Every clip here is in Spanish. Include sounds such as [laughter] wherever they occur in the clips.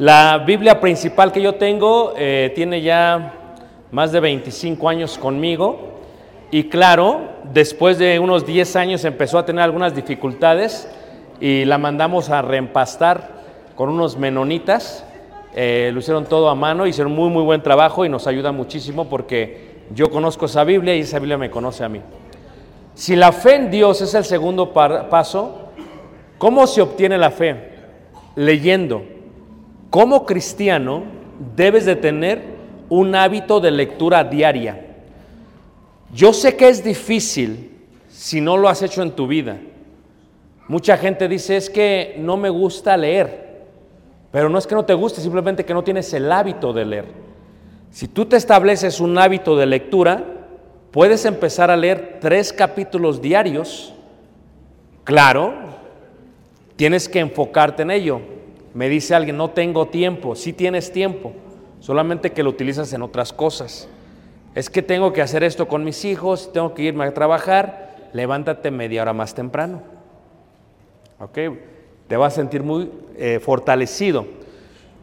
La Biblia principal que yo tengo eh, tiene ya más de 25 años conmigo y claro, después de unos 10 años empezó a tener algunas dificultades y la mandamos a reempastar con unos menonitas. Eh, lo hicieron todo a mano, hicieron muy muy buen trabajo y nos ayuda muchísimo porque yo conozco esa Biblia y esa Biblia me conoce a mí. Si la fe en Dios es el segundo paso, ¿cómo se obtiene la fe? Leyendo. Como cristiano debes de tener un hábito de lectura diaria. Yo sé que es difícil si no lo has hecho en tu vida. Mucha gente dice es que no me gusta leer, pero no es que no te guste, simplemente que no tienes el hábito de leer. Si tú te estableces un hábito de lectura, puedes empezar a leer tres capítulos diarios. Claro, tienes que enfocarte en ello. Me dice alguien, no tengo tiempo. Sí tienes tiempo, solamente que lo utilizas en otras cosas. Es que tengo que hacer esto con mis hijos, tengo que irme a trabajar, levántate media hora más temprano. ¿Ok? Te vas a sentir muy eh, fortalecido.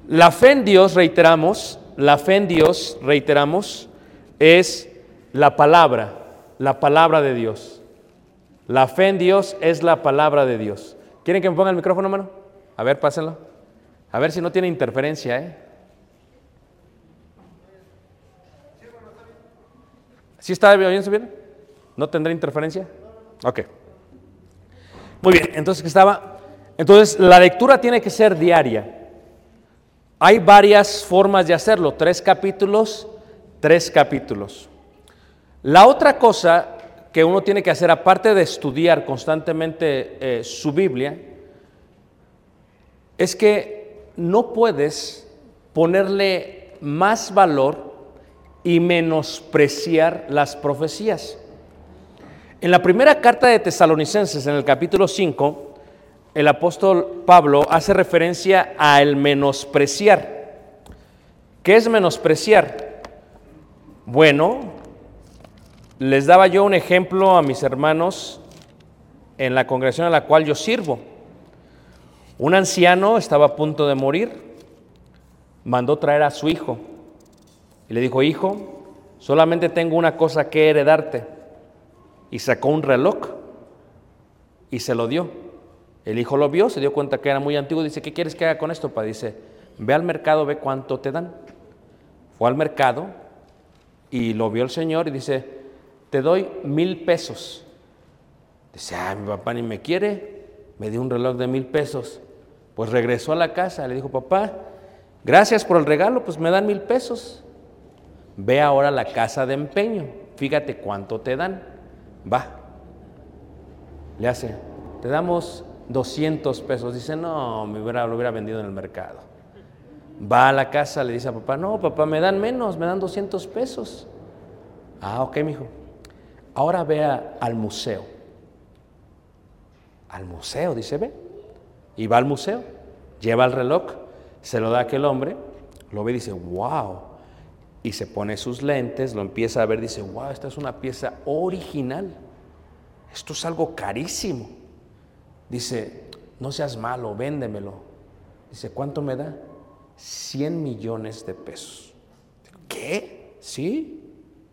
La fe en Dios, reiteramos, la fe en Dios, reiteramos, es la palabra, la palabra de Dios. La fe en Dios es la palabra de Dios. ¿Quieren que me ponga el micrófono, mano? A ver, pásenlo. A ver si no tiene interferencia, ¿eh? ¿Sí está? ¿Sí bien? ¿No tendrá interferencia? Ok. Muy bien, entonces que estaba. Entonces, la lectura tiene que ser diaria. Hay varias formas de hacerlo, tres capítulos, tres capítulos. La otra cosa que uno tiene que hacer, aparte de estudiar constantemente eh, su Biblia, es que no puedes ponerle más valor y menospreciar las profecías. En la primera carta de Tesalonicenses, en el capítulo 5, el apóstol Pablo hace referencia a el menospreciar. ¿Qué es menospreciar? Bueno, les daba yo un ejemplo a mis hermanos en la congregación a la cual yo sirvo. Un anciano estaba a punto de morir, mandó traer a su hijo y le dijo, hijo, solamente tengo una cosa que heredarte. Y sacó un reloj y se lo dio. El hijo lo vio, se dio cuenta que era muy antiguo, dice, ¿qué quieres que haga con esto? Pa? Dice, ve al mercado, ve cuánto te dan. Fue al mercado y lo vio el señor y dice, te doy mil pesos. Dice, ah, mi papá ni me quiere, me dio un reloj de mil pesos. Pues regresó a la casa, le dijo, papá, gracias por el regalo, pues me dan mil pesos. Ve ahora a la casa de empeño, fíjate cuánto te dan. Va. Le hace, te damos 200 pesos. Dice, no, me hubiera, lo hubiera vendido en el mercado. Va a la casa, le dice a papá, no, papá, me dan menos, me dan 200 pesos. Ah, ok, mijo. Ahora vea al museo. Al museo, dice, ve. Y va al museo, lleva el reloj, se lo da a aquel hombre, lo ve y dice, wow. Y se pone sus lentes, lo empieza a ver, dice, wow, esta es una pieza original. Esto es algo carísimo. Dice, no seas malo, véndemelo. Dice, ¿cuánto me da? 100 millones de pesos. ¿Qué? ¿Sí?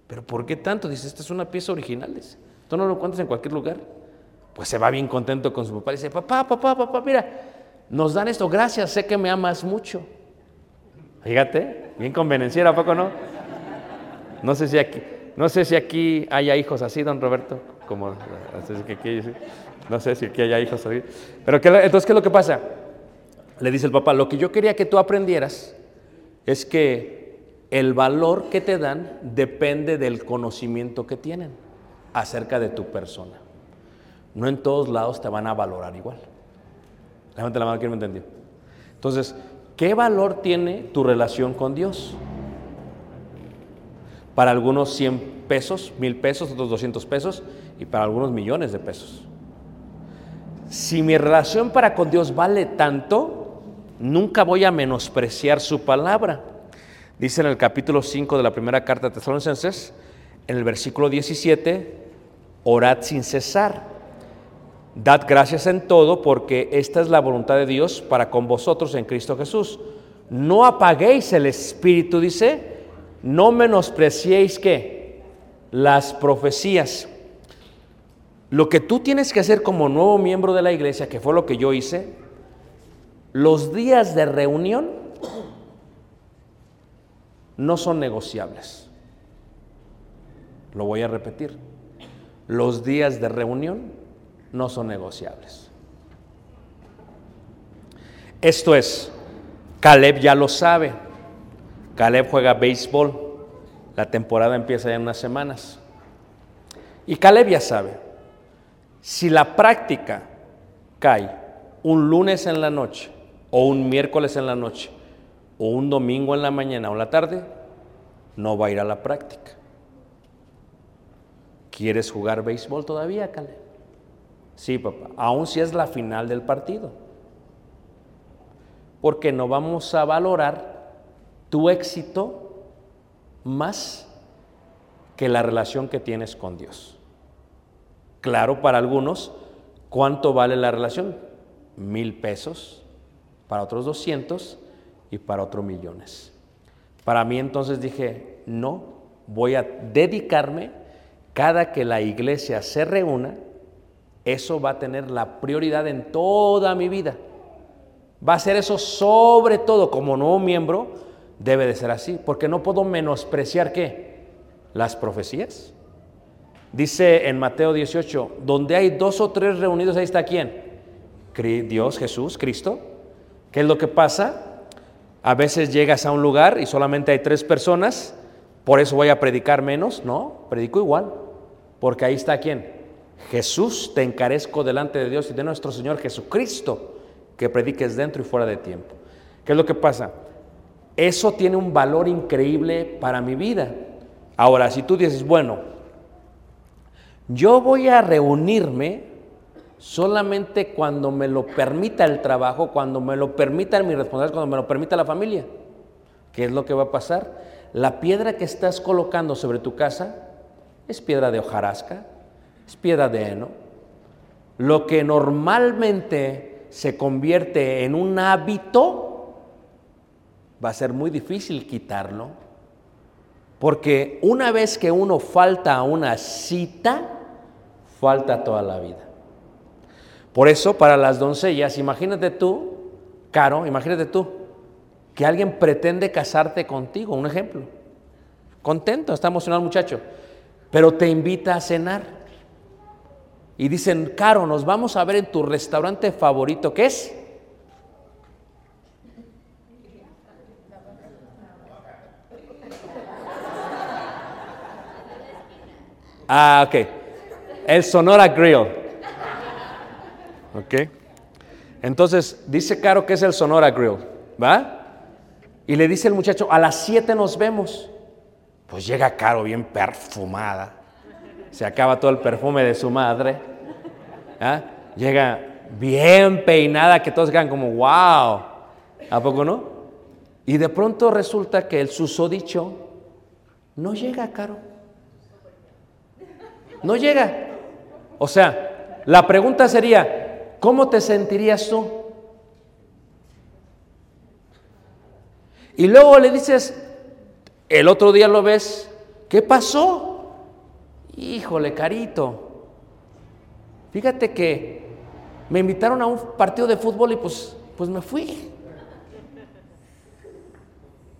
¿Pero por qué tanto? Dice, esta es una pieza original. Dice, ¿tú no lo encuentras en cualquier lugar? Pues se va bien contento con su papá. Dice, papá, papá, papá, mira, nos dan esto, gracias, sé que me amas mucho. Fíjate, bien convenenciera, ¿a poco no? No sé si aquí, no sé si aquí haya hijos así, don Roberto, como, no sé si aquí, haya hijos así. Pero ¿qué, entonces, ¿qué es lo que pasa? Le dice el papá, lo que yo quería que tú aprendieras es que el valor que te dan depende del conocimiento que tienen acerca de tu persona. No en todos lados te van a valorar igual. Levante la mano, ¿quién me entendió? Entonces, ¿qué valor tiene tu relación con Dios? Para algunos 100 pesos, 1000 pesos, otros 200 pesos y para algunos millones de pesos. Si mi relación para con Dios vale tanto, nunca voy a menospreciar su palabra. Dice en el capítulo 5 de la primera carta de Tesalonicenses, en el versículo 17, orad sin cesar. Dad gracias en todo porque esta es la voluntad de Dios para con vosotros en Cristo Jesús. No apaguéis el espíritu, dice, no menospreciéis que las profecías. Lo que tú tienes que hacer como nuevo miembro de la iglesia, que fue lo que yo hice, los días de reunión no son negociables. Lo voy a repetir. Los días de reunión no son negociables. Esto es, Caleb ya lo sabe. Caleb juega béisbol. La temporada empieza ya en unas semanas. Y Caleb ya sabe, si la práctica cae un lunes en la noche, o un miércoles en la noche, o un domingo en la mañana o en la tarde, no va a ir a la práctica. ¿Quieres jugar béisbol todavía, Caleb? Sí, papá, aun si es la final del partido. Porque no vamos a valorar tu éxito más que la relación que tienes con Dios. Claro, para algunos, ¿cuánto vale la relación? Mil pesos, para otros 200 y para otros millones. Para mí entonces dije, no, voy a dedicarme cada que la iglesia se reúna, eso va a tener la prioridad en toda mi vida. Va a ser eso sobre todo como nuevo miembro, debe de ser así, porque no puedo menospreciar qué? Las profecías. Dice en Mateo 18, donde hay dos o tres reunidos, ahí está quién? Dios, Jesús, Cristo. ¿Qué es lo que pasa? A veces llegas a un lugar y solamente hay tres personas, por eso voy a predicar menos. No, predico igual, porque ahí está quién? Jesús, te encarezco delante de Dios y de nuestro Señor Jesucristo, que prediques dentro y fuera de tiempo. ¿Qué es lo que pasa? Eso tiene un valor increíble para mi vida. Ahora, si tú dices, bueno, yo voy a reunirme solamente cuando me lo permita el trabajo, cuando me lo permita mi responsabilidad, cuando me lo permita la familia. ¿Qué es lo que va a pasar? La piedra que estás colocando sobre tu casa es piedra de hojarasca, es piedra de heno. Lo que normalmente se convierte en un hábito, va a ser muy difícil quitarlo, porque una vez que uno falta a una cita, falta toda la vida. Por eso, para las doncellas, imagínate tú, Caro, imagínate tú, que alguien pretende casarte contigo, un ejemplo. Contento, está emocionado muchacho, pero te invita a cenar y dicen, Caro, nos vamos a ver en tu restaurante favorito, ¿qué es? Ah, ok. El Sonora Grill. Ok. Entonces, dice Caro que es el Sonora Grill, ¿va? Y le dice el muchacho, a las 7 nos vemos. Pues llega Caro bien perfumada. Se acaba todo el perfume de su madre. ¿ah? Llega bien peinada, que todos quedan como, wow. ¿A poco no? Y de pronto resulta que el susodicho no llega, Caro. No llega. O sea, la pregunta sería, ¿cómo te sentirías tú? Y luego le dices, el otro día lo ves, ¿qué pasó? Híjole, carito. Fíjate que me invitaron a un partido de fútbol y pues, pues me fui.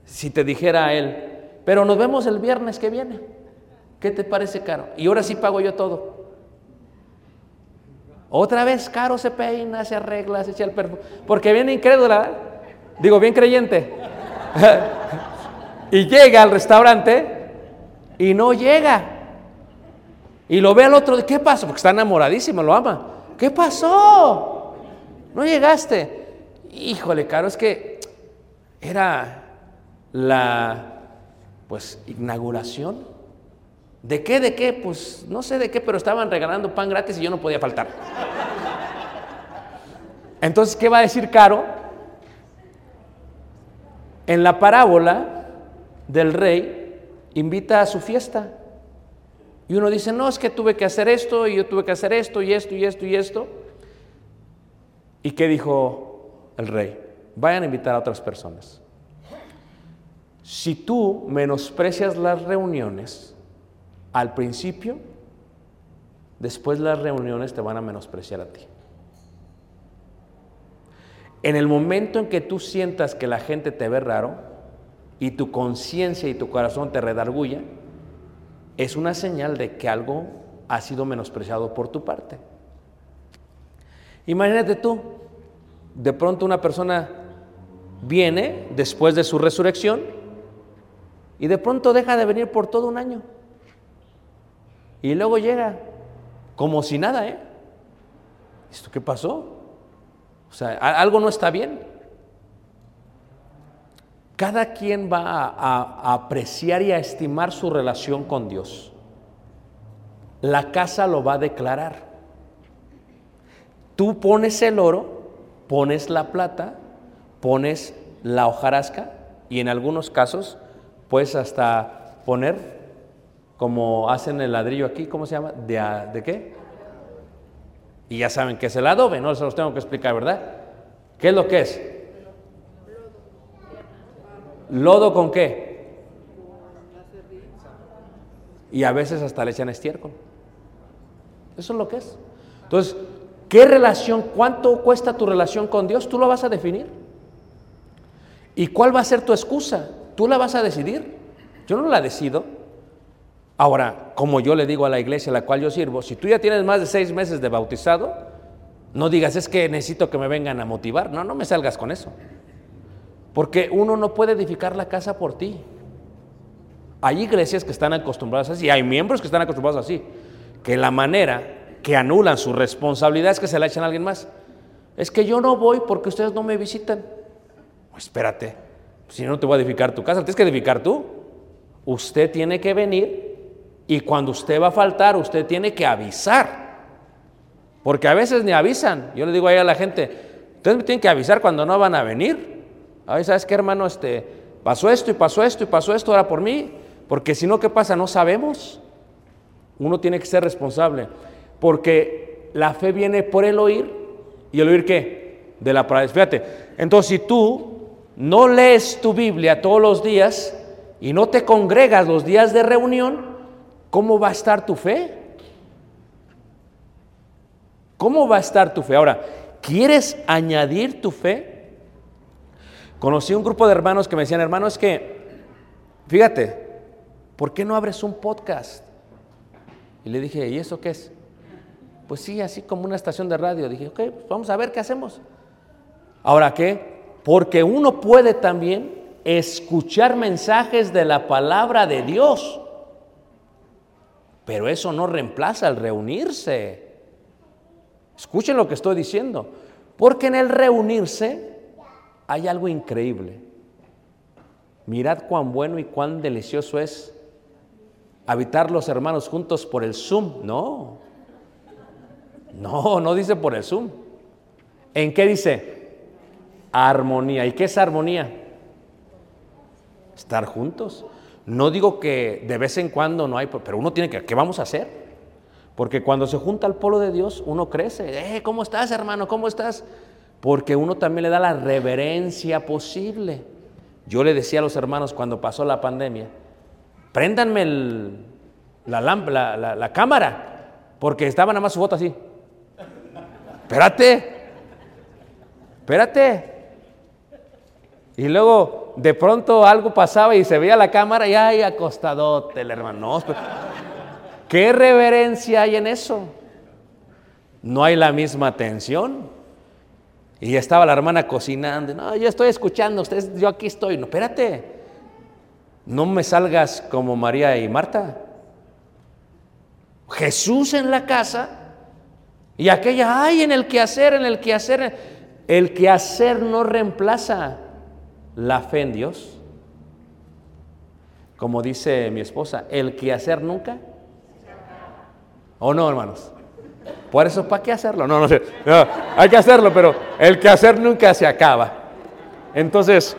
Si te dijera él, pero nos vemos el viernes que viene. ¿Qué te parece caro? Y ahora sí pago yo todo. Otra vez caro se peina, se arregla, se echa el perfume. Porque viene incrédula, digo, bien creyente. [laughs] y llega al restaurante y no llega. Y lo ve al otro, ¿qué pasó? Porque está enamoradísimo, lo ama. ¿Qué pasó? No llegaste. Híjole, caro, es que era la pues inauguración. ¿De qué? ¿De qué? Pues no sé de qué, pero estaban regalando pan gratis y yo no podía faltar. Entonces, ¿qué va a decir Caro? En la parábola del rey invita a su fiesta. Y uno dice, no, es que tuve que hacer esto y yo tuve que hacer esto y esto y esto y esto. ¿Y qué dijo el rey? Vayan a invitar a otras personas. Si tú menosprecias las reuniones al principio, después las reuniones te van a menospreciar a ti. En el momento en que tú sientas que la gente te ve raro y tu conciencia y tu corazón te redarguya, es una señal de que algo ha sido menospreciado por tu parte. Imagínate tú, de pronto una persona viene después de su resurrección y de pronto deja de venir por todo un año. Y luego llega como si nada, ¿eh? ¿Esto qué pasó? O sea, algo no está bien. Cada quien va a, apreciar y a estimar su relación con Dios. La casa lo va a declarar. Tú pones el oro, pones la plata, pones la hojarasca y en algunos casos puedes hasta poner como hacen el ladrillo aquí, ¿cómo se llama? ¿De, ¿De qué? Y ya saben que es el adobe, no se los tengo que explicar, ¿verdad? ¿Qué es lo que es? ¿Lodo con qué? Y a veces hasta le echan estiércol. Eso es lo que es. Entonces, ¿qué relación, cuánto cuesta tu relación con Dios? Tú lo vas a definir. ¿Y cuál va a ser tu excusa? Tú la vas a decidir. Yo no la decido. Ahora, como yo le digo a la iglesia a la cual yo sirvo, si tú ya tienes más de seis meses de bautizado, no digas, es que necesito que me vengan a motivar. No, no me salgas con eso. Porque uno no puede edificar la casa por ti. Hay iglesias que están acostumbradas así, hay miembros que están acostumbrados así, que la manera que anulan su responsabilidad es que se la echan a alguien más. Es que yo no voy porque ustedes no me visitan. Pues espérate, si no te voy a edificar tu casa, tienes que edificar tú. Usted tiene que venir y cuando usted va a faltar, usted tiene que avisar. Porque a veces ni avisan. Yo le digo ahí a la gente, ustedes me tienen que avisar cuando no van a venir. A ver, ¿sabes qué, hermano? Este, pasó esto y pasó esto y pasó esto ahora por mí. Porque si no, ¿qué pasa? No sabemos. Uno tiene que ser responsable. Porque la fe viene por el oír. ¿Y el oír qué? De la palabra. Fíjate. Entonces, si tú no lees tu Biblia todos los días y no te congregas los días de reunión, ¿cómo va a estar tu fe? ¿Cómo va a estar tu fe? Ahora, ¿quieres añadir tu fe? Conocí un grupo de hermanos que me decían, hermanos, que, fíjate, ¿por qué no abres un podcast? Y le dije, ¿y eso qué es? Pues sí, así como una estación de radio. Dije, ok, pues vamos a ver qué hacemos. Ahora, ¿qué? Porque uno puede también escuchar mensajes de la palabra de Dios. Pero eso no reemplaza el reunirse. Escuchen lo que estoy diciendo. Porque en el reunirse hay algo increíble. Mirad cuán bueno y cuán delicioso es habitar los hermanos juntos por el Zoom. No. No, no dice por el Zoom. ¿En qué dice? Armonía. ¿Y qué es armonía? Estar juntos. No digo que de vez en cuando no hay, pero uno tiene que, ¿qué vamos a hacer? Porque cuando se junta al pueblo de Dios, uno crece. Eh, ¿Cómo estás, hermano? ¿Cómo estás? Porque uno también le da la reverencia posible. Yo le decía a los hermanos cuando pasó la pandemia, préndanme la, cámara, porque estaba nada más su foto así. Espérate, espérate. Y luego de pronto algo pasaba y se veía la cámara y ay, acostadote el hermano. ¿Qué reverencia hay en eso? No hay la misma atención. Y ya estaba la hermana cocinando. No, yo estoy escuchando, ustedes, yo aquí estoy. No, espérate. No me salgas como María y Marta. Jesús en la casa y aquella, ay, en el quehacer, en el quehacer. El quehacer no reemplaza la fe en Dios. Como dice mi esposa, el quehacer nunca. ¿O no, hermanos? Por eso, ¿para qué hacerlo? No, no sé. Hay que hacerlo, pero el quehacer nunca se acaba. Entonces,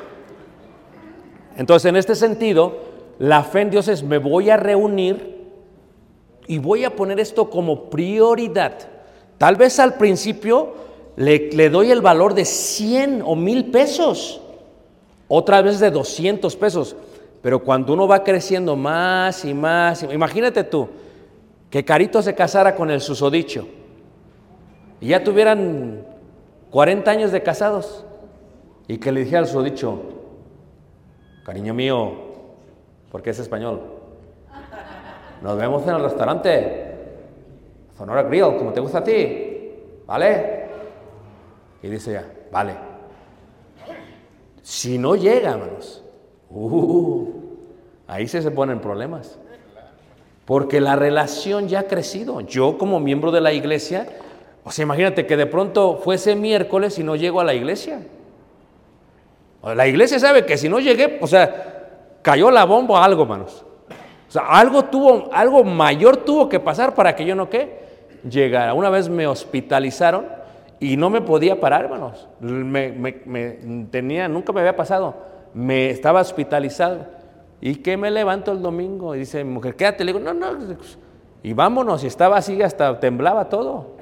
entonces, en este sentido, la fe en Dios es me voy a reunir y voy a poner esto como prioridad. Tal vez al principio le, le doy el valor de 100 o 1000 pesos, otra vez de 200 pesos, pero cuando uno va creciendo más y más, imagínate tú que Carito se casara con el susodicho y ya tuvieran 40 años de casados y que le dijera al susodicho, cariño mío, porque es español, nos vemos en el restaurante. Sonora Grill, como te gusta a ti. ¿Vale? Y dice ya, vale. Si no llega, hermanos, uh, ahí sí se ponen problemas. Porque la relación ya ha crecido. Yo como miembro de la iglesia, o sea, imagínate que de pronto fuese miércoles y no llego a la iglesia. La iglesia sabe que si no llegué, o sea, cayó la bomba algo, hermanos. O sea, algo tuvo, algo mayor tuvo que pasar para que yo no qué llegara. Una vez me hospitalizaron y no me podía parar, hermanos. Me, me- me tenía, nunca me había pasado. Me estaba hospitalizado. ¿Y que me levanto el domingo? Y dice mi mujer, quédate. Le digo, no, no. Y vámonos. Y estaba así, hasta temblaba todo.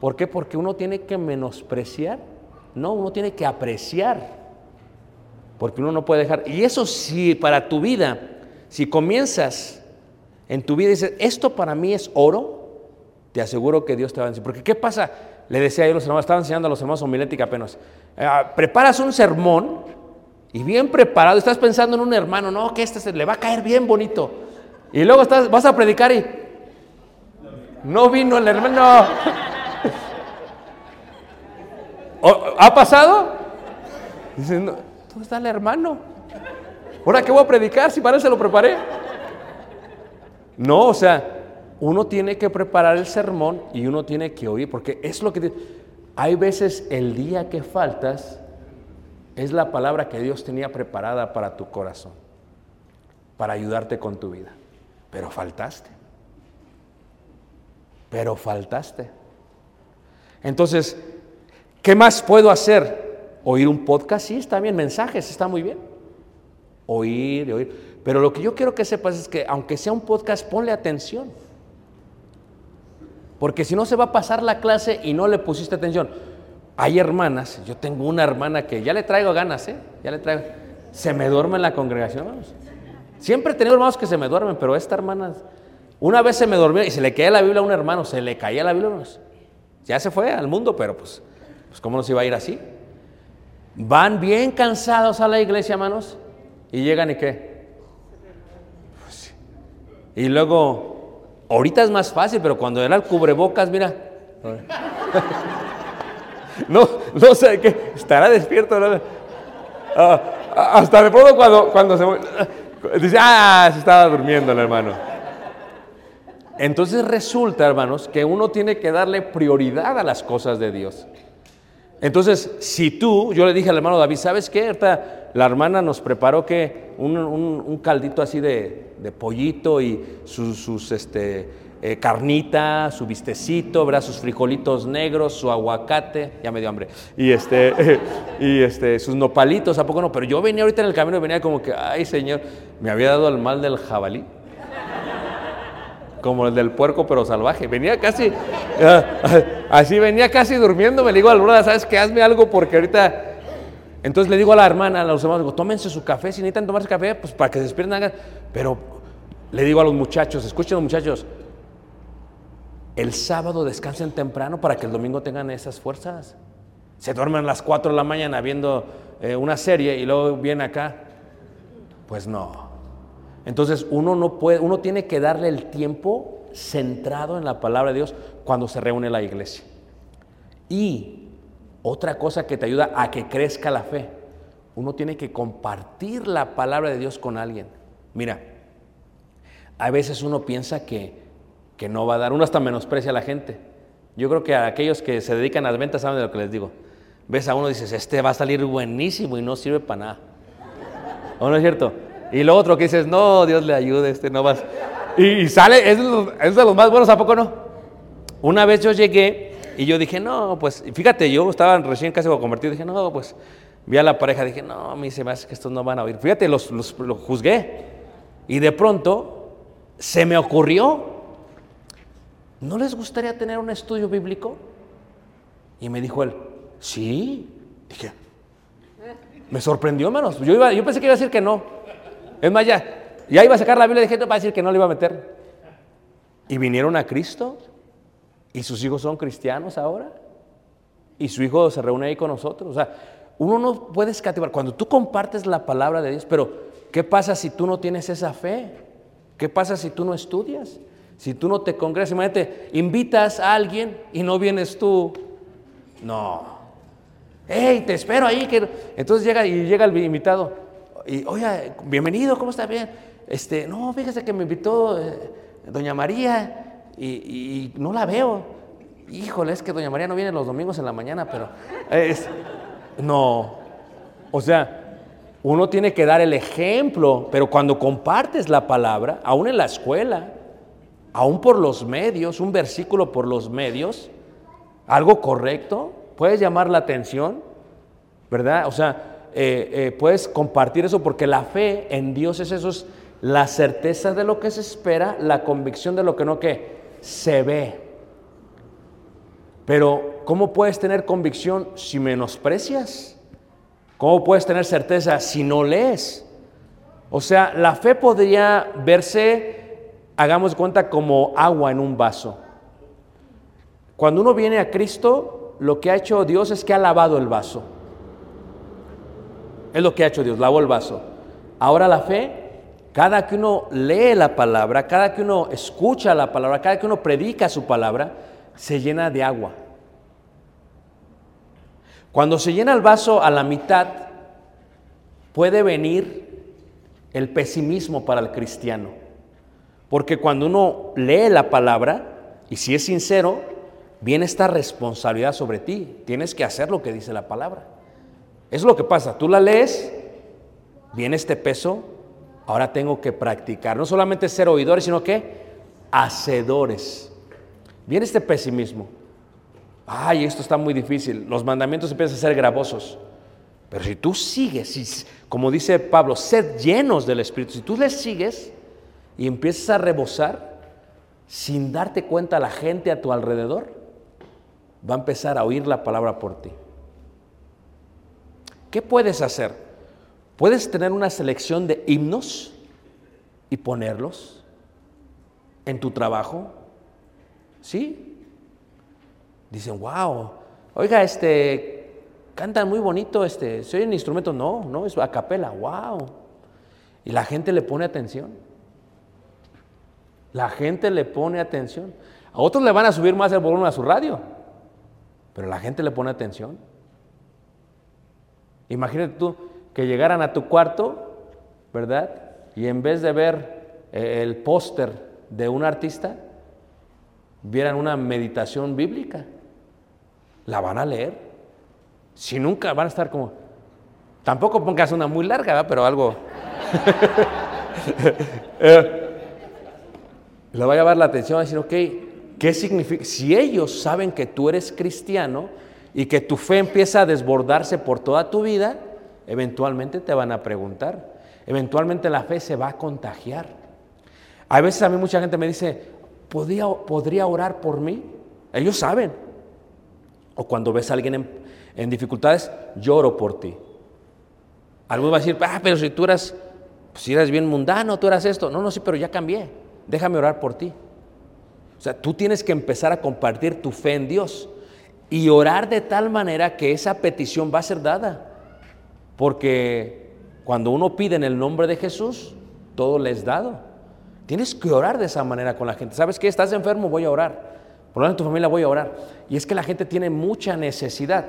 ¿Por qué? Porque uno tiene que menospreciar. No, uno tiene que apreciar. Porque uno no puede dejar. Y eso sí, para tu vida, si comienzas en tu vida y dices, esto para mí es oro, te aseguro que Dios te va a decir. Porque ¿qué pasa? Le decía yo los hermanos, estaba enseñando a los hermanos homilética apenas. Ah, preparas un sermón y bien preparado, estás pensando en un hermano, no, que este se le va a caer bien bonito. Y luego estás, vas a predicar y no vino el hermano. [laughs] ¿O- ¿Ha pasado? Dicen, no, ¿dónde está el hermano? ¿Ahora qué voy a predicar si para él lo preparé? No, o sea, uno tiene que preparar el sermón y uno tiene que oír, porque es lo que... Hay veces el día que faltas es la palabra que Dios tenía preparada para tu corazón, para ayudarte con tu vida. Pero faltaste. Pero faltaste. Entonces, ¿qué más puedo hacer? ¿Oír un podcast? Sí, está bien. Mensajes, está muy bien. Oír, oír. Pero lo que yo quiero que sepas es que aunque sea un podcast, ponle atención. Porque si no se va a pasar la clase y no le pusiste atención. Hay hermanas, yo tengo una hermana que ya le traigo ganas, ¿eh? Ya le traigo. Se me duerme en la congregación. hermanos. Siempre he tenido hermanos que se me duermen, pero esta hermana, una vez se me durmió y se le caía la Biblia a un hermano, se le caía la Biblia. hermanos. Ya se fue al mundo, pero pues, pues ¿cómo nos iba a ir así? Van bien cansados a la iglesia, hermanos, y llegan y qué. Pues, y luego, ahorita es más fácil, pero cuando era el cubrebocas, mira. [laughs] No, no sé qué, estará despierto. Ah, ah, hasta de pronto cuando, cuando se dice, ah, se estaba durmiendo el hermano. Entonces resulta, hermanos, que uno tiene que darle prioridad a las cosas de Dios. Entonces, si tú, yo le dije al hermano David, ¿sabes qué? Ahorita la hermana nos preparó que un, un- un caldito así de, de pollito y sus, sus, este, eh, carnita, su vistecito, ¿verdad? sus frijolitos negros, su aguacate, ya me dio hambre, y, este, [laughs] y este, sus nopalitos, ¿a poco no? Pero yo venía ahorita en el camino y venía como que, ay Señor, me había dado el mal del jabalí como el del puerco pero salvaje. Venía casi, ah, así venía casi durmiendo. Me digo al brother, ¿sabes qué? Hazme algo porque ahorita... Entonces le digo a la hermana, a los hermanos, digo, tómense su café, si necesitan tomarse café, pues para que se despierten. hagan". Pero le digo a los muchachos, escuchen los muchachos, el sábado descansen temprano para que el domingo tengan esas fuerzas. Se duermen a las 4 de la mañana viendo eh, una serie y luego viene acá. Pues no. Entonces uno no puede, uno tiene que darle el tiempo centrado en la palabra de Dios cuando se reúne la iglesia. Y otra cosa que te ayuda a que crezca la fe, uno tiene que compartir la palabra de Dios con alguien. Mira, a veces uno piensa que, que no va a dar, uno hasta menosprecia a la gente. Yo creo que a aquellos que se dedican a las ventas saben de lo que les digo. Ves a uno y dices, este va a salir buenísimo y no sirve para nada. ¿O no es cierto? Y lo otro que dices, no, Dios le ayude, este no vas. Y, y sale, es de, los, de los más buenos, ¿a poco no? Una vez yo llegué y yo dije, no, pues, fíjate, yo estaba recién casi convertido, dije, no, pues, vi a la pareja, dije, no, a mí se me hace que estos no van a oír. Fíjate, los, los juzgué. Y de pronto se me ocurrió, ¿no les gustaría tener un estudio bíblico? Y me dijo él, sí. Dije, me sorprendió, hermanos. Yo, iba, yo pensé que iba a decir que no. Es más, ya, ya iba a sacar la Biblia y dije, no, va a decir que no le iba a meter. Y vinieron a Cristo y sus hijos son cristianos ahora. Y su hijo se reúne ahí con nosotros. O sea, uno no puede escativar. Cuando tú compartes la palabra de Dios, pero ¿qué pasa si tú no tienes esa fe? ¿Qué pasa si tú no estudias? Si tú no te congregas, imagínate, invitas a alguien y no vienes tú. No. ¡Hey, te espero ahí! Que... Entonces llega y llega el invitado. Y, oye, bienvenido, ¿cómo está bien? Este, no, fíjese que me invitó eh, doña María y, y no la veo. Híjole, es que doña María no viene los domingos en la mañana, pero... es- no. O sea, uno tiene que dar el ejemplo, pero cuando compartes la palabra, aún en la escuela, aún por los medios, un versículo por los medios, algo correcto, puedes llamar la atención, ¿verdad? O sea, eh, eh, puedes compartir eso porque la fe en Dios es eso, es la certeza de lo que se espera, la convicción de lo que no que se ve. Pero, ¿cómo puedes tener convicción si menosprecias? ¿Cómo puedes tener certeza si no lees? O sea, la fe podría verse, hagamos cuenta, como agua en un vaso. Cuando uno viene a Cristo, lo que ha hecho Dios es que ha lavado el vaso. Es lo que ha hecho Dios, lavó el vaso. Ahora la fe, cada que uno lee la palabra, cada que uno escucha la palabra, cada que uno predica su palabra, se llena de agua. Cuando se llena el vaso a la mitad, puede venir el pesimismo para el cristiano. Porque cuando uno lee la palabra, y si es sincero, viene esta responsabilidad sobre ti. Tienes que hacer lo que dice la palabra. Es lo que pasa. Tú la lees, viene este peso, ahora tengo que practicar. No solamente ser oidores, sino que hacedores. Viene este pesimismo. Ay, esto está muy difícil. Los mandamientos empiezan a ser gravosos. Pero si tú sigues, si- como dice Pablo, sed llenos del Espíritu. Si tú le sigues y empiezas a rebosar, sin darte cuenta la gente a tu alrededor, va a empezar a oír la palabra por ti. ¿Qué puedes hacer? Puedes tener una selección de himnos y ponerlos en tu trabajo. ¿Sí? Dicen, wow, oiga, este, cantan muy bonito, este, ¿se oyen instrumentos? No, no, es a capela, wow. Y la gente le pone atención. La gente le pone atención. A otros le van a subir más el volumen a su radio, pero la gente le pone atención. Imagínate tú que llegaran a tu cuarto, ¿verdad? Y en vez de ver eh, el póster de un artista, vieran una meditación bíblica. La van a leer. Si nunca van a estar como... Tampoco pongas una muy larga, ¿verdad? pero algo... [laughs] Eh, le va a llamar la atención, a decir, ok, ¿qué significa? Si ellos saben que tú eres cristiano y que tu fe empieza a desbordarse por toda tu vida, eventualmente te van a preguntar. Eventualmente la fe se va a contagiar. A veces a mí mucha gente me dice, ¿podría, ¿podría orar por mí? Ellos saben. O cuando ves a alguien en, en dificultades, lloro por ti. Algunos van a decir, ah, pero si tú eras, si eras bien mundano, tú eras esto. No, no, sí, pero ya cambié. Déjame orar por ti. O sea, tú tienes que empezar a compartir tu fe en Dios y orar de tal manera que esa petición va a ser dada. Porque cuando uno pide en el nombre de Jesús, todo le es dado. Tienes que orar de esa manera con la gente. ¿Sabes qué? Estás enfermo, voy a orar. Por lo en tu familia voy a orar. Y es que la gente tiene mucha necesidad.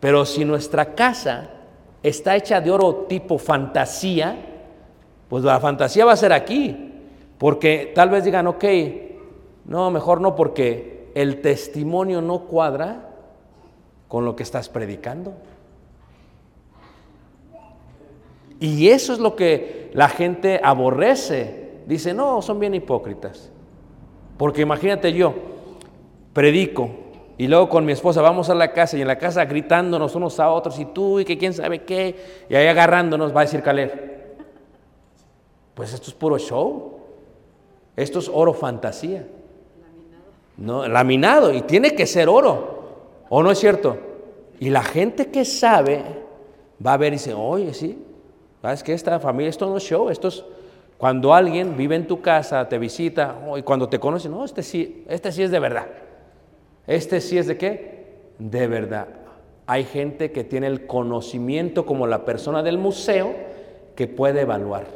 Pero si nuestra casa está hecha de oro tipo fantasía, pues la fantasía va a ser aquí. Porque tal vez digan, ok, no, mejor no, porque el testimonio no cuadra con lo que estás predicando. Y eso es lo que la gente aborrece. Dice, no, son bien hipócritas. Porque imagínate yo, predico y luego con mi esposa vamos a la casa y en la casa gritándonos unos a otros y tú y que quién sabe qué, y ahí agarrándonos va a decir Caleb. Pues esto es puro show. Esto es oro fantasía. No, laminado y tiene que ser oro. ¿O no es cierto? Y la gente que sabe va a ver y dice, oye, sí, ¿sabes que Esta familia, esto no es show, esto es cuando alguien vive en tu casa, te visita, y cuando te conoce, no, este sí, este sí es de verdad. Este sí es de qué? De verdad. Hay gente que tiene el conocimiento como la persona del museo que puede evaluar.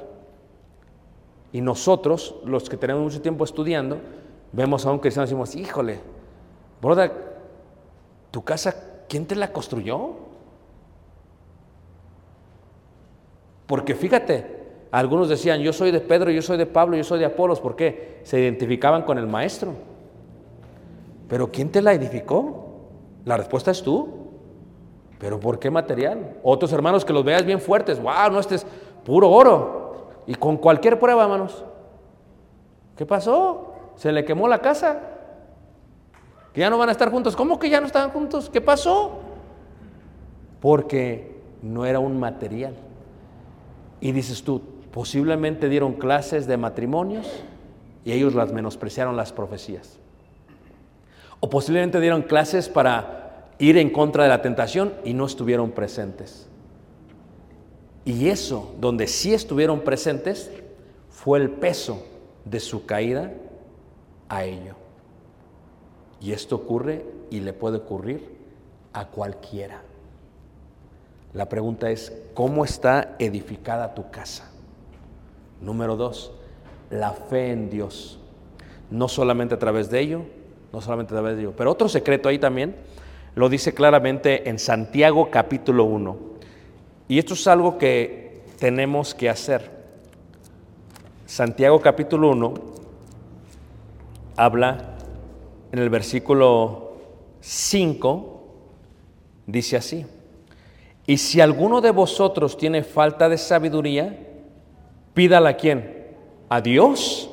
Y nosotros, los que tenemos mucho tiempo estudiando, vemos a un cristiano y decimos, híjole, broda, ¿tu casa quién te la construyó? Porque fíjate, algunos decían, yo soy de Pedro, yo soy de Pablo, yo soy de Apolos, ¿por qué? Se identificaban con el maestro. Pero ¿quién te la edificó? La respuesta es tú. ¿Pero por qué material? Otros hermanos que los veas bien fuertes, wow, no, este es puro oro. Y con cualquier prueba, hermanos. ¿Qué pasó? ¿Se le quemó la casa? ¿Que ya no van a estar juntos? ¿Cómo que ya no estaban juntos? ¿Qué pasó? Porque no era un material. Y dices tú, posiblemente dieron clases de matrimonios y ellos las menospreciaron las profecías. O posiblemente dieron clases para ir en contra de la tentación y no estuvieron presentes. Y eso, donde sí estuvieron presentes, fue el peso de su caída a ello. Y esto ocurre y le puede ocurrir a cualquiera. La pregunta es, ¿cómo está edificada tu casa? Número dos, la fe en Dios. No solamente a través de ello, no solamente a través de ello. Pero otro secreto ahí también lo dice claramente en Santiago capítulo 1. Y esto es algo que tenemos que hacer. Santiago capítulo 1 habla en el versículo 5, dice así, y si alguno de vosotros tiene falta de sabiduría, pídala a quién? A Dios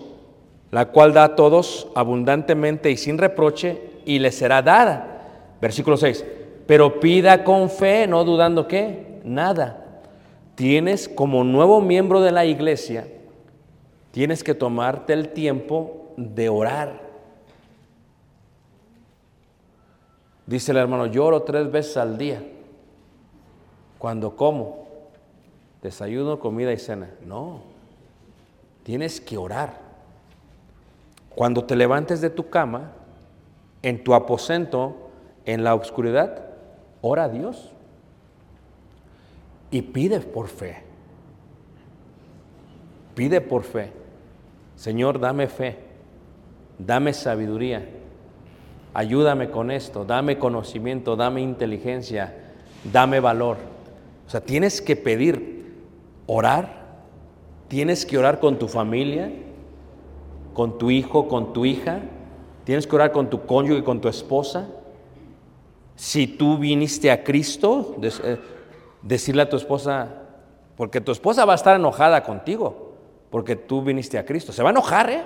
la cual da a todos abundantemente y sin reproche, y le será dada. Versículo 6. Pero pida con fe, no dudando que nada. Tienes como nuevo miembro de la iglesia, tienes que tomarte el tiempo de orar. Dice el hermano, lloro tres veces al día. Cuando como, desayuno, comida y cena. No, tienes que orar. Cuando te levantes de tu cama, en tu aposento, en la oscuridad, ora a Dios y pide por fe. Pide por fe. Señor, dame fe, dame sabiduría, ayúdame con esto, dame conocimiento, dame inteligencia, dame valor. O sea, tienes que pedir, orar, tienes que orar con tu familia, con tu hijo, con tu hija, tienes que orar con tu cónyuge, con tu esposa. Si tú viniste a Cristo, eh, decirle a tu esposa, porque tu esposa va a estar enojada contigo, porque tú viniste a Cristo. Se va a enojar, ¿eh?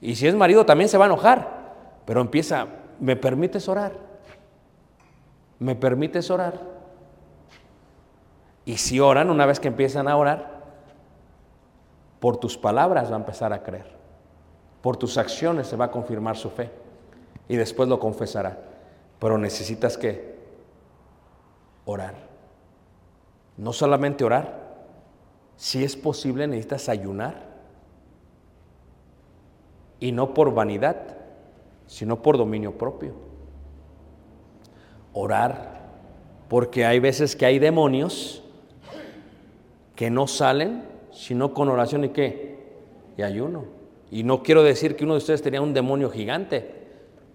Y si es marido también se va a enojar. Pero empieza, ¿me permites orar? ¿Me permites orar? Y si oran, una vez que empiezan a orar, por tus palabras va a empezar a creer. Por tus acciones se va a confirmar su fe. Y después lo confesará. Pero necesitas que orar. No solamente orar. Si es posible, necesitas ayunar. Y no por vanidad, sino por dominio propio. Orar. Porque hay veces que hay demonios que no salen sino con oración y qué? Y ayuno. Y no quiero decir que uno de ustedes tenía un demonio gigante,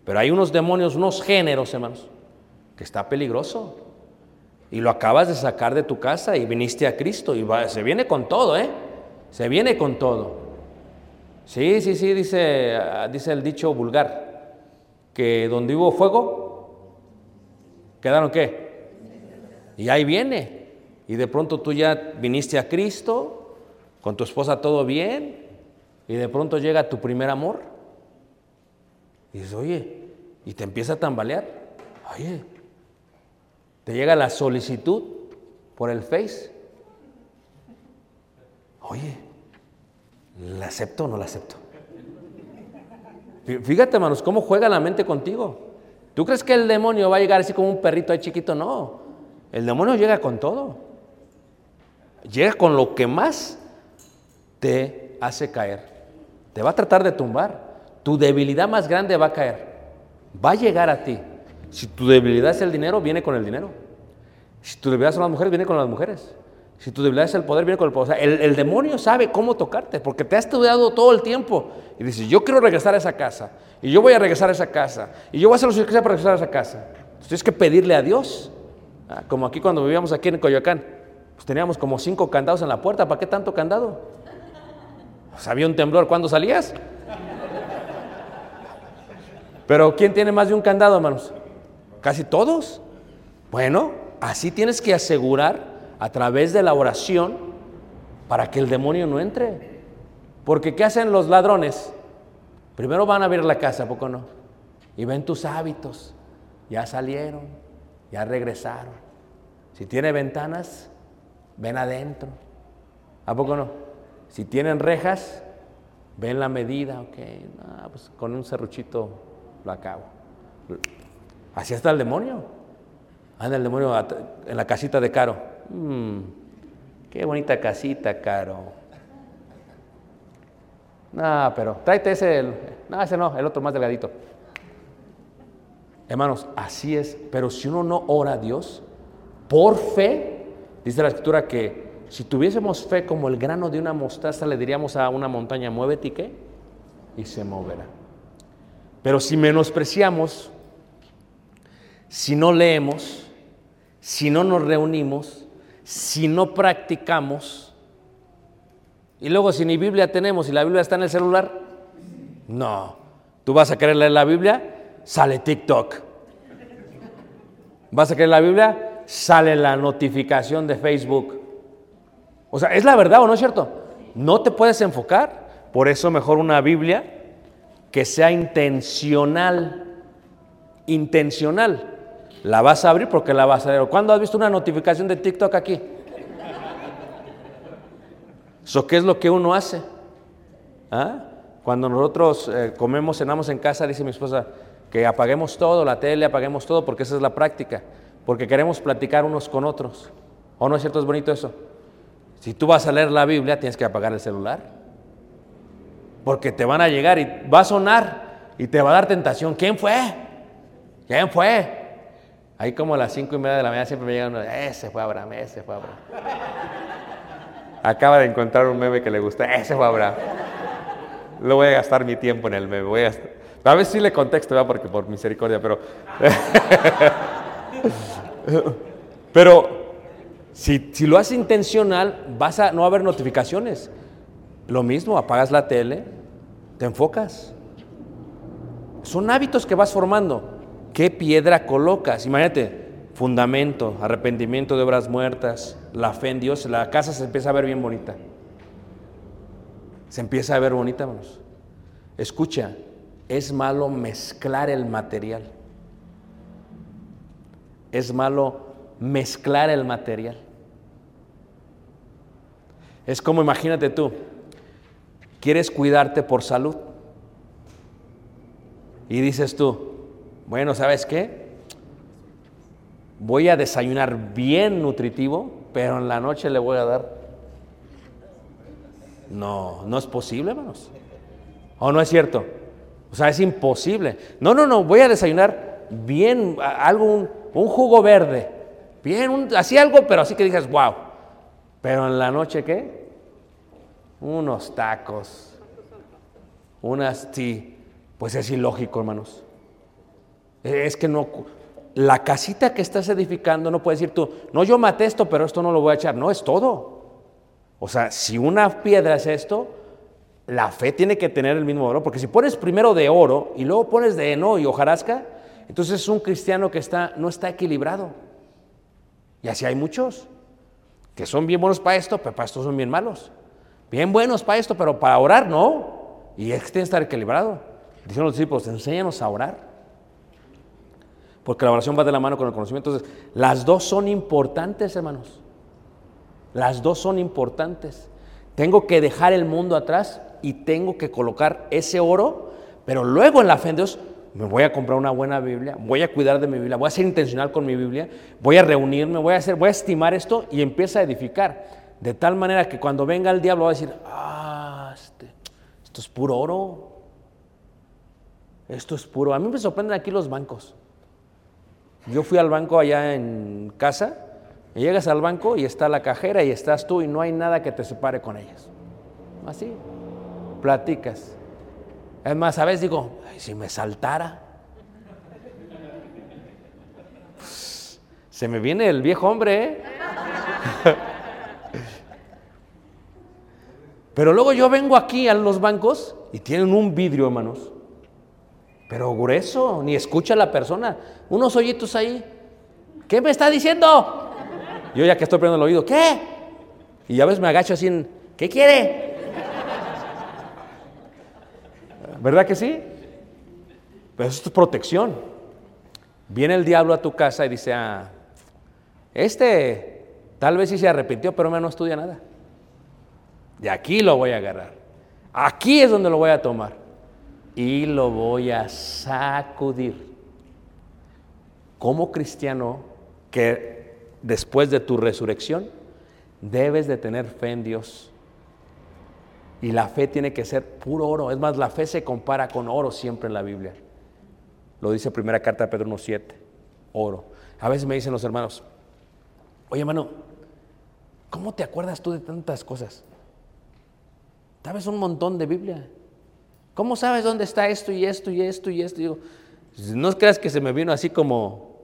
pero hay unos demonios, unos géneros, hermanos, que está peligroso. Y lo acabas de sacar de tu casa y viniste a Cristo y va- se viene con todo, ¿eh? Se viene con todo. Sí, sí, sí, dice, dice el dicho vulgar, que donde hubo fuego, ¿quedaron qué? Y ahí viene. Y de pronto tú ya viniste a Cristo, con tu esposa todo bien, y de pronto llega tu primer amor. Y dices, oye, y te empieza a tambalear. Oye, te llega la solicitud por el Face. Oye, ¿la acepto o no la acepto? Fí- Fíjate, hermanos, cómo juega la mente contigo. ¿Tú crees que el demonio va a llegar así como un perrito ahí chiquito? No. El demonio llega con todo. Llega con lo que más te hace caer. Te va a tratar de tumbar. Tu debilidad más grande va a caer. Va a llegar a ti. Si tu debilidad es el dinero, viene con el dinero. Si tu debilidad son las mujeres, viene con las mujeres. Si tu debilidad es el poder, viene con el poder. O sea, el, demonio sabe cómo tocarte, porque te ha estudiado todo el tiempo. Y dices, yo quiero regresar a esa casa. Y yo voy a regresar a esa casa. Y yo voy a hacer lo que sea para regresar a esa casa. Entonces tienes que pedirle a Dios. Ah, como aquí cuando vivíamos aquí en Coyoacán. Pues teníamos como cinco candados en la puerta. ¿Para qué tanto candado? Había un temblor. ¿Cuándo salías? Pero ¿quién tiene más de un candado, hermanos? Casi todos. Bueno, así tienes que asegurar a través de la oración para que el demonio no entre. Porque ¿qué hacen los ladrones? Primero van a ver la casa, ¿a poco no? Y ven tus hábitos. Ya salieron, ya regresaron. Si tiene ventanas, ven adentro. ¿A poco no? Si tienen rejas, ven la medida, ok, no, pues con un serruchito lo acabo. Así está el demonio. Anda el demonio en la casita de Caro. Mm, qué bonita casita, Caro. No, pero tráete ese. no, ese no, el otro más delgadito. Hermanos, así es. Pero si uno no ora a Dios, por fe, dice la escritura que si tuviésemos fe como el grano de una mostaza, le diríamos a una montaña, muévete y qué, y se moverá. Pero si menospreciamos, si no leemos, si no nos reunimos, si no practicamos, y luego si ni Biblia tenemos y la Biblia está en el celular, no. ¿Tú vas a querer leer la Biblia? Sale TikTok. ¿Vas a querer la Biblia? Sale la notificación de Facebook. O sea, ¿es la verdad o no es cierto? No te puedes enfocar. Por eso mejor una Biblia que sea intencional. Intencional. La vas a abrir porque la vas a leer. ¿Cuándo has visto una notificación de TikTok aquí? ¿So qué es lo que uno hace? ¿Ah? Cuando nosotros eh, comemos, cenamos en casa, dice mi esposa, que apaguemos todo, la tele, apaguemos todo, porque esa es la práctica. Porque queremos platicar unos con otros. ¿O no es cierto? Es bonito eso. Si tú vas a leer la Biblia, tienes que apagar el celular. Porque te van a llegar y va a sonar y te va a dar tentación. ¿Quién fue? ¿Quién fue? Ahí como a las cinco y media de la mañana siempre me llega uno, ese fue Abraham, ese fue Abraham. Acaba de encontrar un meme que le gusta, ese fue Abraham. Lo voy a gastar mi tiempo en el meme. Voy a, a ver si le contexto, ¿verdad? porque por misericordia, pero... [laughs] pero si, si lo haces intencional, vas a no haber notificaciones. Lo mismo, apagas la tele, te enfocas. Son hábitos que vas formando. ¿Qué piedra colocas? Imagínate, fundamento, arrepentimiento de obras muertas, la fe en Dios, la casa se empieza a ver bien bonita. Se empieza a ver bonita, hermanos. Escucha, es malo mezclar el material. Es malo mezclar el material. Es como imagínate tú, quieres cuidarte por salud. Y dices tú, bueno, ¿sabes qué? Voy a desayunar bien nutritivo, pero en la noche le voy a dar. No, no es posible, hermanos. ¿O no es cierto? O sea, es imposible. No, no, no, voy a desayunar bien, algo, un, un jugo verde. Bien, un- así algo, pero así que digas, wow. Pero en la noche, ¿qué? Unos tacos. Unas, sí. Pues es ilógico, hermanos. Es que no, la casita que estás edificando no puedes decir tú, no, yo maté esto, pero esto no lo voy a echar. No, es todo. O sea, si una piedra es esto, la fe tiene que tener el mismo valor. Porque si pones primero de oro y luego pones de heno y hojarasca, entonces es un cristiano que está, no está equilibrado. Y así hay muchos que son bien buenos para esto, pero para esto son bien malos. Bien buenos para esto, pero para orar no. Y es que tiene que estar equilibrado. Dicen los discípulos, enséñanos a orar. Porque la oración va de la mano con el conocimiento. Entonces, las dos son importantes, hermanos. Las dos son importantes. Tengo que dejar el mundo atrás y tengo que colocar ese oro, pero luego en la fe en Dios me voy a comprar una buena Biblia, voy a cuidar de mi Biblia, voy a ser intencional con mi Biblia, voy a reunirme, voy a hacer, voy a estimar esto y empieza a edificar. De tal manera que cuando venga el diablo va a decir, ah, este, esto es puro oro. Esto es puro. A mí me sorprenden aquí los bancos. Yo fui al banco allá en casa, y llegas al banco y está la cajera y estás tú y no hay nada que te separe con ellas. Así, platicas. Es más, a veces digo, "Ay, si me saltara. Se me viene el viejo hombre, ¿eh? [laughs] Pero luego yo vengo aquí a los bancos y tienen un vidrio, hermanos. Pero grueso, ni escucha a la persona. Unos hoyitos ahí. ¿Qué me está diciendo? Yo ya que estoy poniendo el oído, ¿qué? Y ya ves, me agacho así en, ¿qué quiere? ¿Verdad que sí? Pero eso es protección. Viene el diablo a tu casa y dice, ah, este tal vez sí se arrepintió, pero no estudia nada. De aquí lo voy a agarrar. Aquí es donde lo voy a tomar. Y lo voy a sacudir. Como cristiano que después de tu resurrección debes de tener fe en Dios. Y la fe tiene que ser puro oro. Es más, la fe se compara con oro siempre en la Biblia. Lo dice primera carta de Pedro 1.7. Oro. A veces me dicen los hermanos, oye hermano, ¿cómo te acuerdas tú de tantas cosas? Sabes un montón de Biblia. ¿Cómo sabes dónde está esto y esto y esto y esto? Digo, no creas que se me vino así como,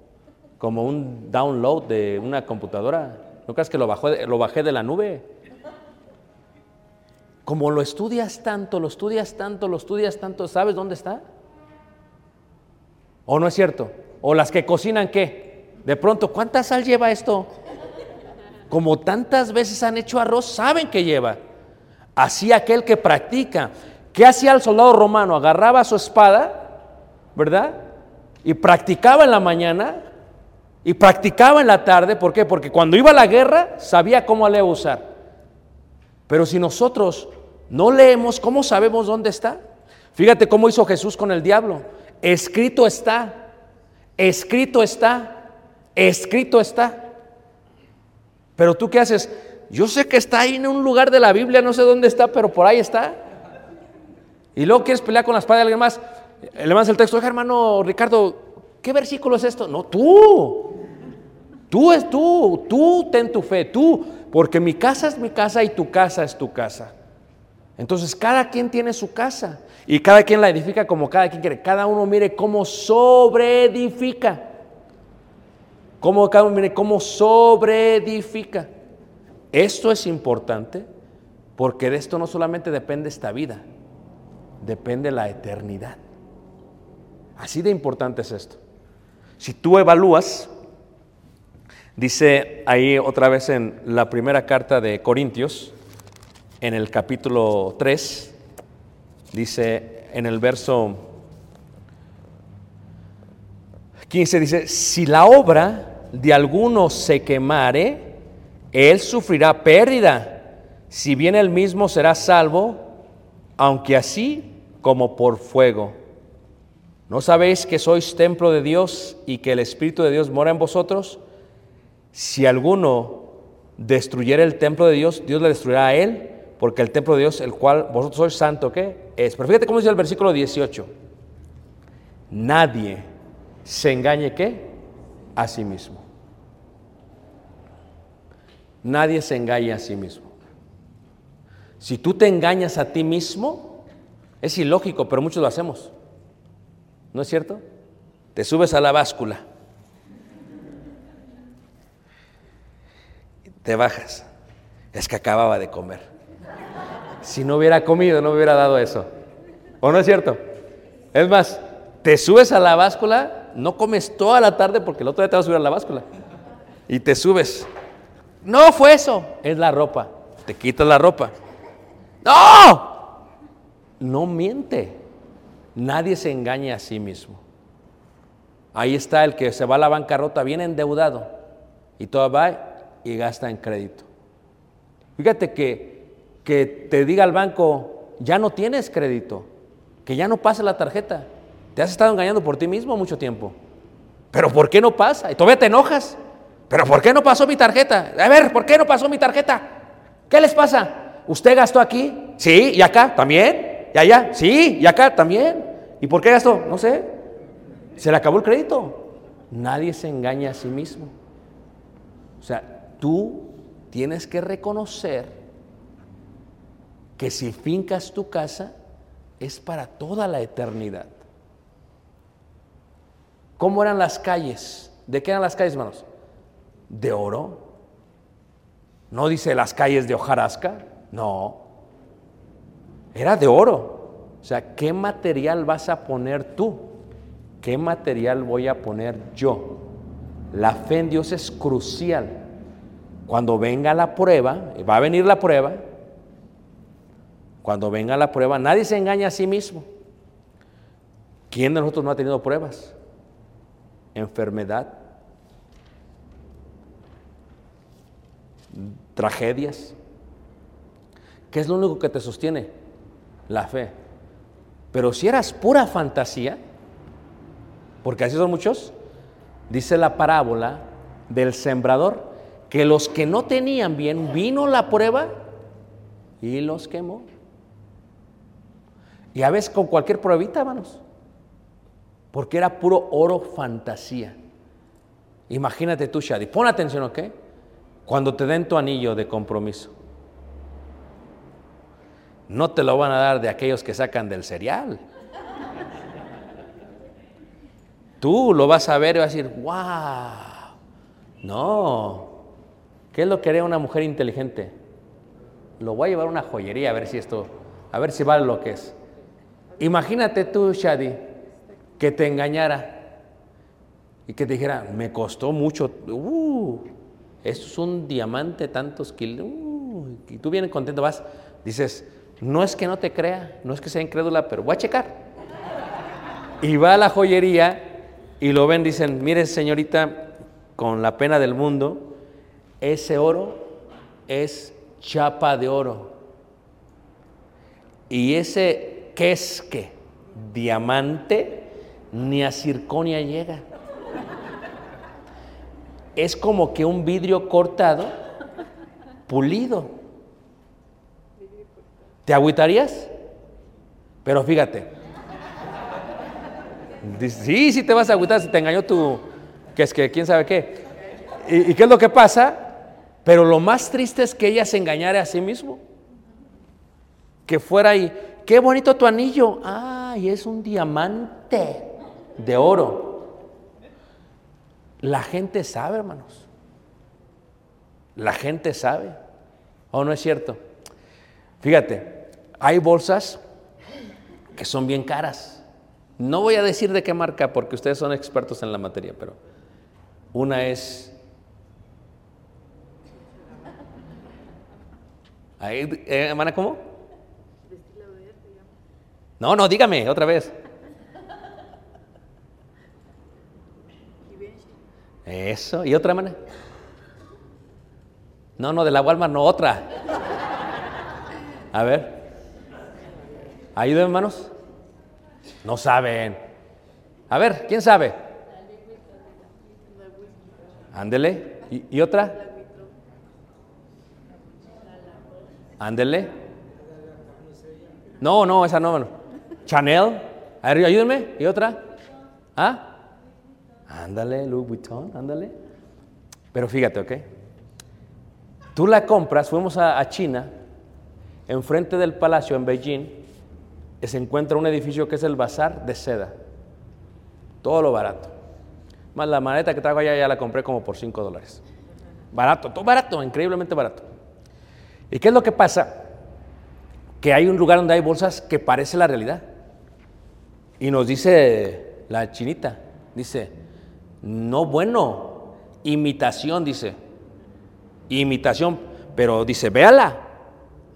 como un download de una computadora. No creas que lo, lo bajé de la nube. Como lo estudias tanto, lo estudias tanto, lo estudias tanto, ¿sabes dónde está? ¿O no es cierto? ¿O las que cocinan qué? De pronto, ¿cuánta sal lleva esto? Como tantas veces han hecho arroz, saben que lleva. Así aquel que practica. ¿Qué hacía el soldado romano? Agarraba su espada, ¿verdad? Y practicaba en la mañana y practicaba en la tarde. ¿Por qué? Porque cuando iba a la guerra sabía cómo le iba a usar. Pero si nosotros no leemos, ¿cómo sabemos dónde está? Fíjate cómo hizo Jesús con el diablo. Escrito está, escrito está, escrito está. Pero tú qué haces? Yo sé que está ahí en un lugar de la Biblia, no sé dónde está, pero por ahí está. Y luego quieres pelear con la espada de alguien más. Le mandas el texto, oiga hermano Ricardo, ¿qué versículo es esto? No, tú. Tú es tú, tú ten tu fe, tú, porque mi casa es mi casa y tu casa es tu casa. Entonces cada quien tiene su casa y cada quien la edifica como cada quien quiere. Cada uno mire cómo sobreedifica. Cómo cada uno mire cómo sobreedifica. Esto es importante porque de esto no solamente depende esta vida, depende la eternidad. Así de importante es esto. Si tú evalúas, dice ahí otra vez en la primera carta de Corintios, en el capítulo 3, dice en el verso 15, dice, si la obra de alguno se quemare, él sufrirá pérdida, si bien él mismo será salvo, aunque así como por fuego. ¿No sabéis que sois templo de Dios y que el Espíritu de Dios mora en vosotros? Si alguno destruyera el templo de Dios, Dios le destruirá a él, porque el templo de Dios, el cual vosotros sois santo, ¿qué? Es. Pero fíjate cómo dice el versículo 18. Nadie se engañe, ¿qué? A sí mismo. Nadie se engaña a sí mismo. Si tú te engañas a ti mismo, es ilógico, pero muchos lo hacemos. ¿No es cierto? Te subes a la báscula. Te bajas. Es que acababa de comer. Si no hubiera comido, no me hubiera dado eso. ¿O no es cierto? Es más, te subes a la báscula, no comes toda la tarde porque el otro día te vas a subir a la báscula. Y te subes. No fue eso, es la ropa. Te quitas la ropa. No, no miente. Nadie se engaña a sí mismo. Ahí está el que se va a la bancarrota bien endeudado y todo va y gasta en crédito. Fíjate que, que te diga el banco, ya no tienes crédito, que ya no pasa la tarjeta. Te has estado engañando por ti mismo mucho tiempo. Pero ¿por qué no pasa? Y todavía te enojas. Pero ¿por qué no pasó mi tarjeta? A ver, ¿por qué no pasó mi tarjeta? ¿Qué les pasa? ¿Usted gastó aquí? Sí, y acá también. Y allá, sí, y acá también. ¿Y por qué gastó? No sé. Se le acabó el crédito. Nadie se engaña a sí mismo. O sea, tú tienes que reconocer que si fincas tu casa es para toda la eternidad. ¿Cómo eran las calles? ¿De qué eran las calles, hermanos? De oro. No dice las calles de hojarasca, no. Era de oro. O sea, ¿qué material vas a poner tú? ¿Qué material voy a poner yo? La fe en Dios es crucial. Cuando venga la prueba, va a venir la prueba, cuando venga la prueba, nadie se engaña a sí mismo. ¿Quién de nosotros no ha tenido pruebas? Enfermedad, tragedias. ¿Qué es lo único que te sostiene? La fe. Pero si eras pura fantasía, porque así son muchos, dice la parábola del sembrador, que los que no tenían bien, vino la prueba y los quemó. Y a veces con cualquier pruebita, hermanos, porque era puro oro fantasía. Imagínate tú, Shadi, pon atención, ¿ok? Cuando te den tu anillo de compromiso, no te lo van a dar de aquellos que sacan del cereal. Tú lo vas a ver y vas a decir, wow, no, ¿qué es lo que haría una mujer inteligente? Lo voy a llevar a una joyería a ver si esto, a ver si vale lo que es. Imagínate tú, Shadi, que te engañara y que te dijera, me costó mucho, uh, esto es un diamante, tantos kilos, y tú vienes contento, vas, dices, no es que no te crea, no es que sea incrédula, pero voy a checar. Y va a la joyería y lo ven, dicen, mire señorita, con la pena del mundo, ese oro es chapa de oro. Y ese, ¿qué es qué? Diamante, ni a circonia llega. Es como que un vidrio cortado, pulido. ¿Te agüitarías? Pero fíjate, sí, sí te vas a agüitar si te engañó tu, que es que quién sabe qué. ¿Y, y qué es lo que pasa? Pero lo más triste es que ella se engañara a sí mismo. Que fuera ahí, qué bonito tu anillo. Ay, es un diamante de oro. La gente sabe, hermanos. La gente sabe. ¿O no es cierto? Fíjate, hay bolsas que son bien caras No voy a decir de qué marca porque ustedes son expertos en la materia, pero una es... Ahí, eh, hermana, ¿cómo? No, no, dígame otra vez. Eso, ¿y otra hermana? No, no, de la Walmart, no, otra. A ver. ¿Ayuda, hermanos? No saben. A ver, ¿quién sabe? Ándele. ¿Y, otra? Ándele. No, no, esa no, hermano. Chanel. A ver, ayúdenme. ¿Y otra? ¿Ah? Ándale, Louis Vuitton, ándale. Pero fíjate, ¿ok? Tú la compras, fuimos a, a China, enfrente del palacio en Beijing, se encuentra un edificio que es el Bazar de Seda. Todo lo barato. Más la maleta que traigo allá ya la compré como por 5 dólares. Barato, todo barato, increíblemente barato. ¿Y qué es lo que pasa? Que hay un lugar donde hay bolsas que parece la realidad. Y nos dice la chinita, dice, no bueno, imitación, dice. Imitación, pero dice, véala,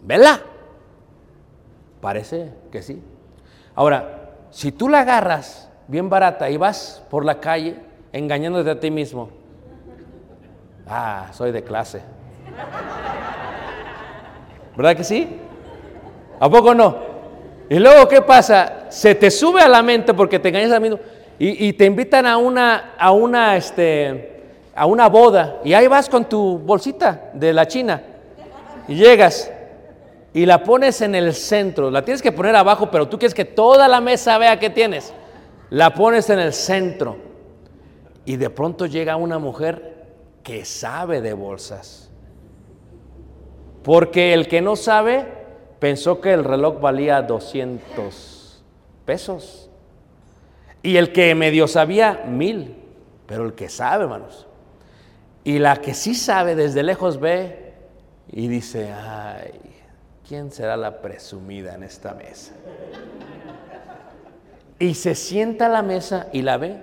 vela. Parece que sí. Ahora, si tú la agarras bien barata y vas por la calle engañándote a ti mismo, ah, soy de clase. ¿Verdad que sí? ¿A poco no? Y luego, ¿qué pasa? Se te sube a la mente porque te engañas a mismo y, y te invitan a una, a una, este, a una boda y ahí vas con tu bolsita de la China y llegas y la pones en el centro. La tienes que poner abajo, pero tú quieres que toda la mesa vea qué tienes. La pones en el centro y de pronto llega una mujer que sabe de bolsas. Porque el que no sabe pensó que el reloj valía 200 pesos. Y el que medio sabía, mil. Pero el que sabe, hermanos. Y la que sí sabe desde lejos ve y dice, ay, ¿quién será la presumida en esta mesa? Y se sienta a la mesa y la ve.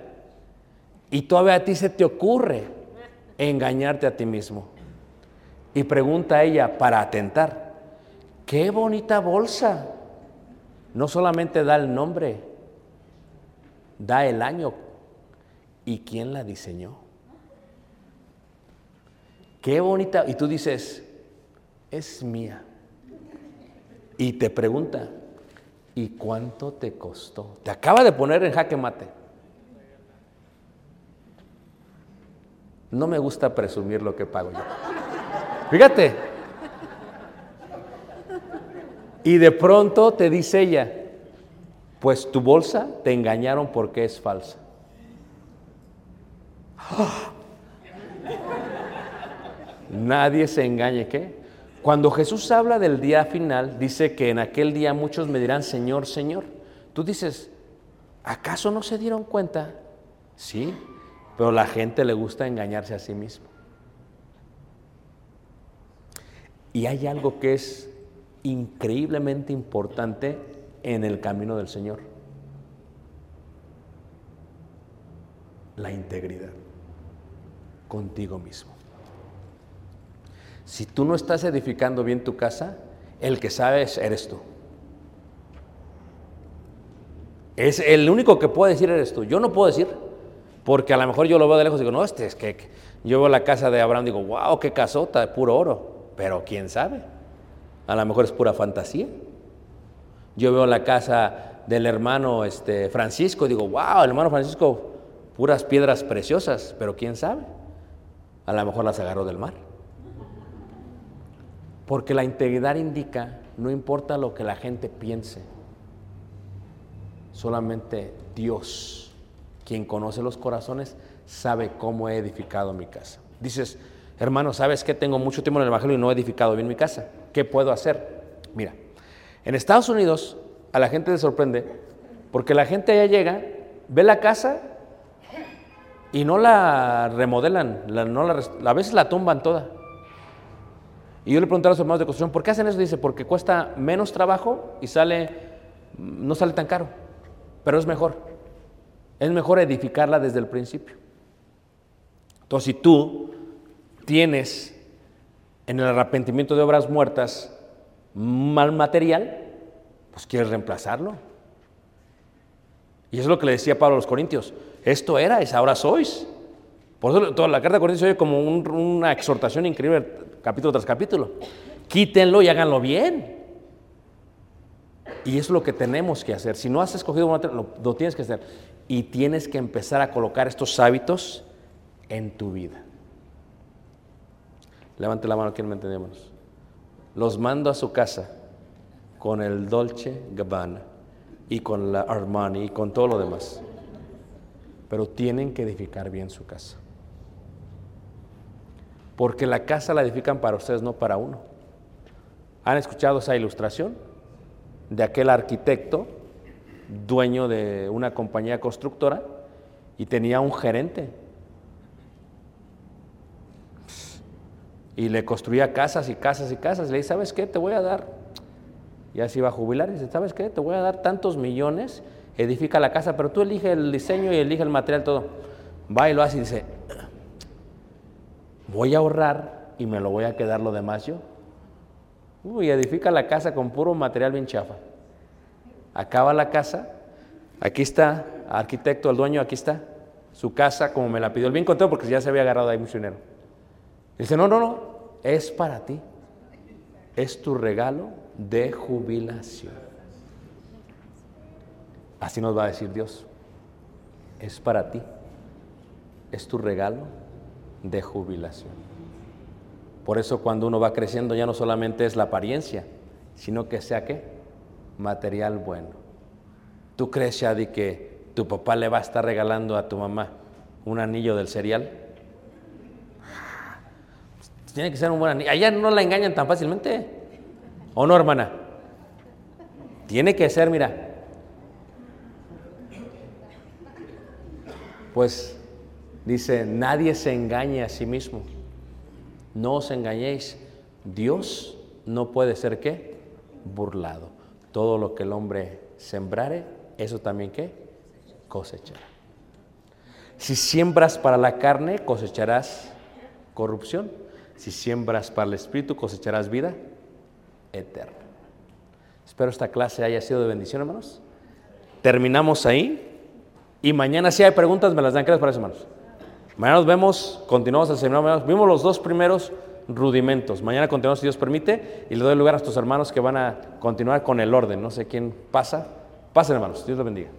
Y todavía a ti se te ocurre engañarte a ti mismo. Y pregunta a ella para atentar, qué bonita bolsa. No solamente da el nombre, da el año y quién la diseñó. Qué bonita. Y tú dices, es mía. Y te pregunta, ¿y cuánto te costó? Te acaba de poner en jaque mate. No me gusta presumir lo que pago yo. Fíjate. Y de pronto te dice ella, pues tu bolsa te engañaron porque es falsa. Nadie se engañe, ¿qué? Cuando Jesús habla del día final, dice que en aquel día muchos me dirán, Señor, Señor. Tú dices, ¿acaso no se dieron cuenta? Sí, pero la gente le gusta engañarse a sí mismo. Y hay algo que es increíblemente importante en el camino del Señor. La integridad contigo mismo. Si tú no estás edificando bien tu casa, el que sabes eres tú. Es el único que puede decir eres tú. Yo no puedo decir, porque a lo mejor yo lo veo de lejos y digo, no, este es que yo veo la casa de Abraham y digo, wow, qué casota de puro oro. Pero quién sabe, a lo mejor es pura fantasía. Yo veo la casa del hermano este, Francisco y digo, wow, el hermano Francisco, puras piedras preciosas, pero quién sabe, a lo mejor las agarró del mar. Porque la integridad indica, no importa lo que la gente piense, solamente Dios, quien conoce los corazones, sabe cómo he edificado mi casa. Dices, hermano, ¿sabes que tengo mucho tiempo en el Evangelio y no he edificado bien mi casa? ¿Qué puedo hacer? Mira, en Estados Unidos a la gente le sorprende porque la gente allá llega, ve la casa y no la remodelan, a veces la tumban toda. Y yo le pregunté a los hermanos de construcción, ¿por qué hacen eso? Dice, porque cuesta menos trabajo y sale, no sale tan caro, pero es mejor. Es mejor edificarla desde el principio. Entonces, si tú tienes en el arrepentimiento de obras muertas mal material, pues quieres reemplazarlo. Y eso es lo que le decía Pablo a los Corintios. Esto erais, ahora sois. Por eso toda la carta de Corintios oye como un- una exhortación increíble, capítulo tras capítulo. Quítenlo y háganlo bien. Y es lo que tenemos que hacer. Si no has escogido un material, lo, lo tienes que hacer. Y tienes que empezar a colocar estos hábitos en tu vida. Levante la mano, ¿quién me entendió, hermanos? Los mando a su casa con el Dolce Gabbana y con la Armani y con todo lo demás. Pero tienen que edificar bien su casa. Porque la casa la edifican para ustedes, no para uno. ¿Han escuchado esa ilustración? De aquel arquitecto, dueño de una compañía constructora, y tenía un gerente. Y le construía casas y casas y casas. Le dice, ¿sabes qué? Te voy a dar. Ya se iba a jubilar y dice, ¿sabes qué? Te voy a dar tantos millones, edifica la casa, pero tú elige el diseño y elige el material, todo. Va y lo hace y dice, voy a ahorrar y me lo voy a quedar lo demás yo. Uy, edifica la casa con puro material bien chafa. Acaba la casa, aquí está, arquitecto, el dueño, aquí está, su casa como me la pidió, el bien contento porque ya se había agarrado ahí mucho dinero. Dice, no, no, no, es para ti, es tu regalo de jubilación. Así nos va a decir Dios, es para ti, es tu regalo de jubilación. Por eso cuando uno va creciendo ya no solamente es la apariencia, sino que sea qué? Material bueno. ¿Tú crees, Shadi, que tu papá le va a estar regalando a tu mamá un anillo del cereal? Tiene que ser un buen anillo. Allá no la engañan tan fácilmente. ¿O no, hermana? Tiene que ser, mira. Pues dice, nadie se engañe a sí mismo. No os engañéis. Dios no puede ser qué? Burlado. Todo lo que el hombre sembrare, eso también qué? Cosechará. Si siembras para la carne, cosecharás corrupción. Si siembras para el espíritu, cosecharás vida eterna. Espero esta clase haya sido de bendición, hermanos. Terminamos ahí. Y mañana si hay preguntas, me las dan. ¿Qué les parece, hermanos? Mañana nos vemos, continuamos el seminario. Vimos los dos primeros rudimentos. Mañana continuamos, si Dios permite, y le doy lugar a estos hermanos que van a continuar con el orden. No sé quién pasa. Pasen, hermanos. Dios los bendiga.